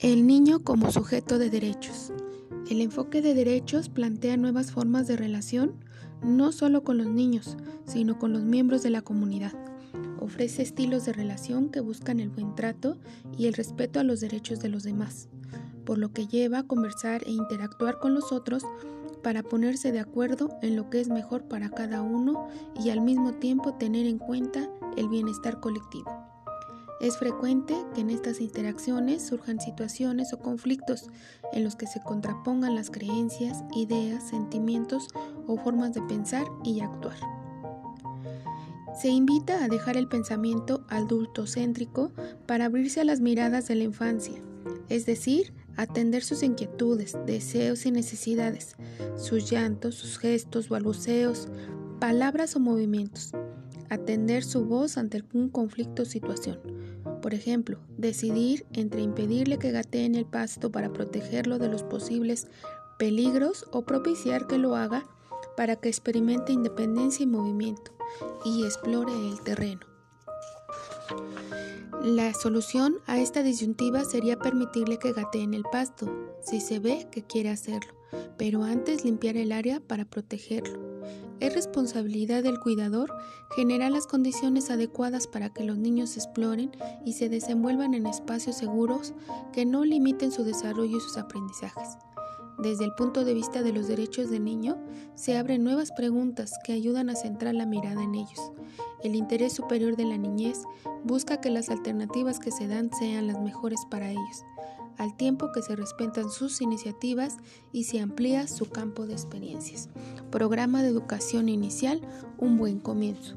El niño como sujeto de derechos. El enfoque de derechos plantea nuevas formas de relación, no solo con los niños, sino con los miembros de la comunidad. Ofrece estilos de relación que buscan el buen trato y el respeto a los derechos de los demás, por lo que lleva a conversar e interactuar con los otros para ponerse de acuerdo en lo que es mejor para cada uno y al mismo tiempo tener en cuenta el bienestar colectivo. Es frecuente que en estas interacciones surjan situaciones o conflictos en los que se contrapongan las creencias, ideas, sentimientos o formas de pensar y actuar. Se invita a dejar el pensamiento adultocéntrico para abrirse a las miradas de la infancia, es decir, atender sus inquietudes, deseos y necesidades, sus llantos, sus gestos, balbuceos, palabras o movimientos, atender su voz ante algún conflicto o situación. Por ejemplo, decidir entre impedirle que gatee en el pasto para protegerlo de los posibles peligros o propiciar que lo haga para que experimente independencia y movimiento y explore el terreno. La solución a esta disyuntiva sería permitirle que gatee en el pasto, si se ve que quiere hacerlo, pero antes limpiar el área para protegerlo. Es responsabilidad del cuidador generar las condiciones adecuadas para que los niños exploren y se desenvuelvan en espacios seguros que no limiten su desarrollo y sus aprendizajes. Desde el punto de vista de los derechos del niño, se abren nuevas preguntas que ayudan a centrar la mirada en ellos. El interés superior de la niñez busca que las alternativas que se dan sean las mejores para ellos, al tiempo que se respetan sus iniciativas y se amplía su campo de experiencias. Programa de educación inicial, un buen comienzo.